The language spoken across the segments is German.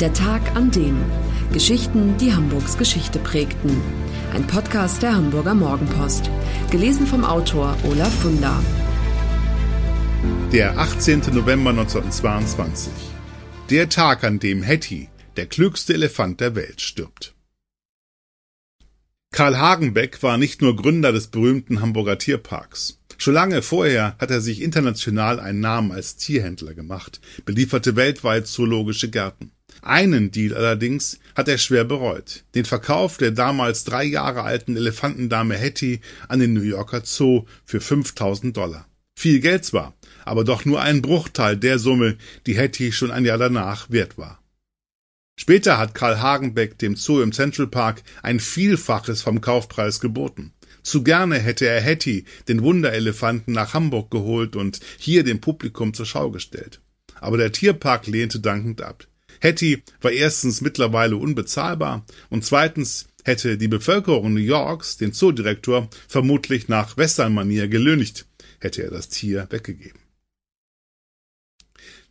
Der Tag an dem. Geschichten, die Hamburgs Geschichte prägten. Ein Podcast der Hamburger Morgenpost. Gelesen vom Autor Olaf Funder. Der 18. November 1922. Der Tag, an dem Hetty, der klügste Elefant der Welt, stirbt. Karl Hagenbeck war nicht nur Gründer des berühmten Hamburger Tierparks. Schon lange vorher hat er sich international einen Namen als Tierhändler gemacht, belieferte weltweit zoologische Gärten. Einen Deal allerdings hat er schwer bereut. Den Verkauf der damals drei Jahre alten Elefantendame Hetty an den New Yorker Zoo für 5000 Dollar. Viel Geld zwar, aber doch nur ein Bruchteil der Summe, die Hetty schon ein Jahr danach wert war. Später hat Karl Hagenbeck dem Zoo im Central Park ein Vielfaches vom Kaufpreis geboten. Zu gerne hätte er Hetty, den Wunderelefanten, nach Hamburg geholt und hier dem Publikum zur Schau gestellt. Aber der Tierpark lehnte dankend ab. Hetty war erstens mittlerweile unbezahlbar und zweitens hätte die Bevölkerung New Yorks den Zoodirektor vermutlich nach Westernmanier gelönigt, hätte er das Tier weggegeben.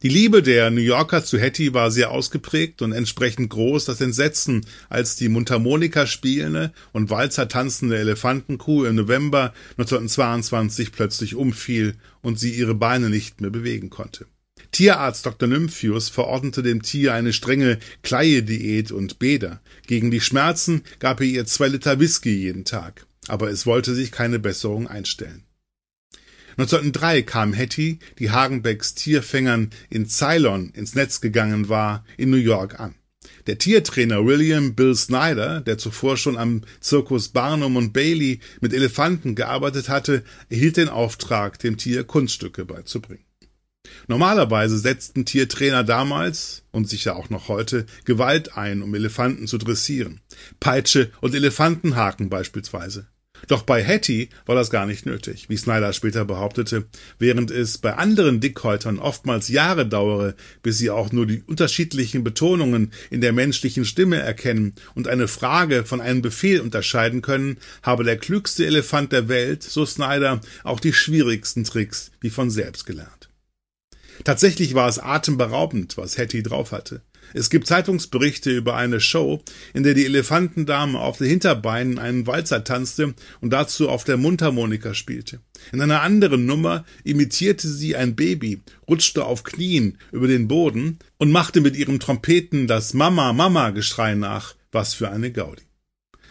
Die Liebe der New Yorker zu Hetty war sehr ausgeprägt und entsprechend groß das Entsetzen, als die Mundharmonika spielende und Walzer tanzende Elefantenkuh im November 1922 plötzlich umfiel und sie ihre Beine nicht mehr bewegen konnte. Tierarzt Dr. Nymphius verordnete dem Tier eine strenge Kleiediät und Bäder. Gegen die Schmerzen gab er ihr zwei Liter Whisky jeden Tag. Aber es wollte sich keine Besserung einstellen. 1903 kam Hetty, die Hagenbecks Tierfängern in Ceylon ins Netz gegangen war, in New York an. Der Tiertrainer William Bill Snyder, der zuvor schon am Zirkus Barnum und Bailey mit Elefanten gearbeitet hatte, erhielt den Auftrag, dem Tier Kunststücke beizubringen. Normalerweise setzten Tiertrainer damals und sicher auch noch heute Gewalt ein, um Elefanten zu dressieren. Peitsche und Elefantenhaken beispielsweise. Doch bei Hattie war das gar nicht nötig, wie Snyder später behauptete, während es bei anderen Dickhäutern oftmals Jahre dauere, bis sie auch nur die unterschiedlichen Betonungen in der menschlichen Stimme erkennen und eine Frage von einem Befehl unterscheiden können, habe der klügste Elefant der Welt, so Snyder, auch die schwierigsten Tricks wie von selbst gelernt. Tatsächlich war es atemberaubend, was Hattie drauf hatte. Es gibt Zeitungsberichte über eine Show, in der die Elefantendame auf den Hinterbeinen einen Walzer tanzte und dazu auf der Mundharmonika spielte. In einer anderen Nummer imitierte sie ein Baby, rutschte auf Knien über den Boden und machte mit ihrem Trompeten das Mama Mama Geschrei nach. Was für eine Gaudi.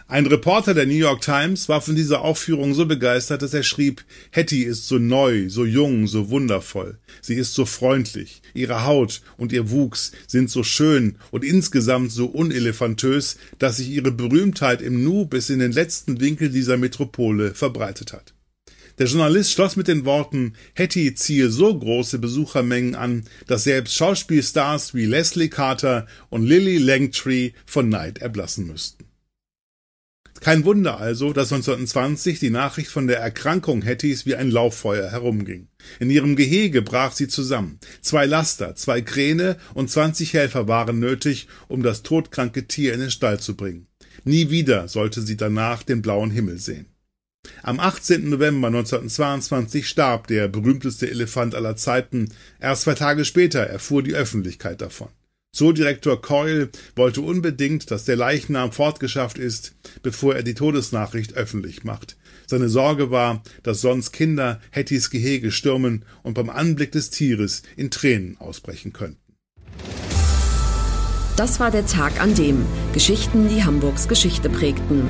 Ein Reporter der New York Times war von dieser Aufführung so begeistert, dass er schrieb, Hetty ist so neu, so jung, so wundervoll. Sie ist so freundlich. Ihre Haut und ihr Wuchs sind so schön und insgesamt so unelefantös, dass sich ihre Berühmtheit im Nu bis in den letzten Winkel dieser Metropole verbreitet hat. Der Journalist schloss mit den Worten, Hetty ziehe so große Besuchermengen an, dass selbst Schauspielstars wie Leslie Carter und Lily Langtry von Neid erblassen müssten. Kein Wunder also, dass 1920 die Nachricht von der Erkrankung Hettys wie ein Lauffeuer herumging. In ihrem Gehege brach sie zusammen. Zwei Laster, zwei Kräne und 20 Helfer waren nötig, um das todkranke Tier in den Stall zu bringen. Nie wieder sollte sie danach den blauen Himmel sehen. Am 18. November 1922 starb der berühmteste Elefant aller Zeiten. Erst zwei Tage später erfuhr die Öffentlichkeit davon. Zoodirektor Coyle wollte unbedingt, dass der Leichnam fortgeschafft ist, bevor er die Todesnachricht öffentlich macht. Seine Sorge war, dass sonst Kinder Hettys Gehege stürmen und beim Anblick des Tieres in Tränen ausbrechen könnten. Das war der Tag an dem Geschichten, die Hamburgs Geschichte prägten.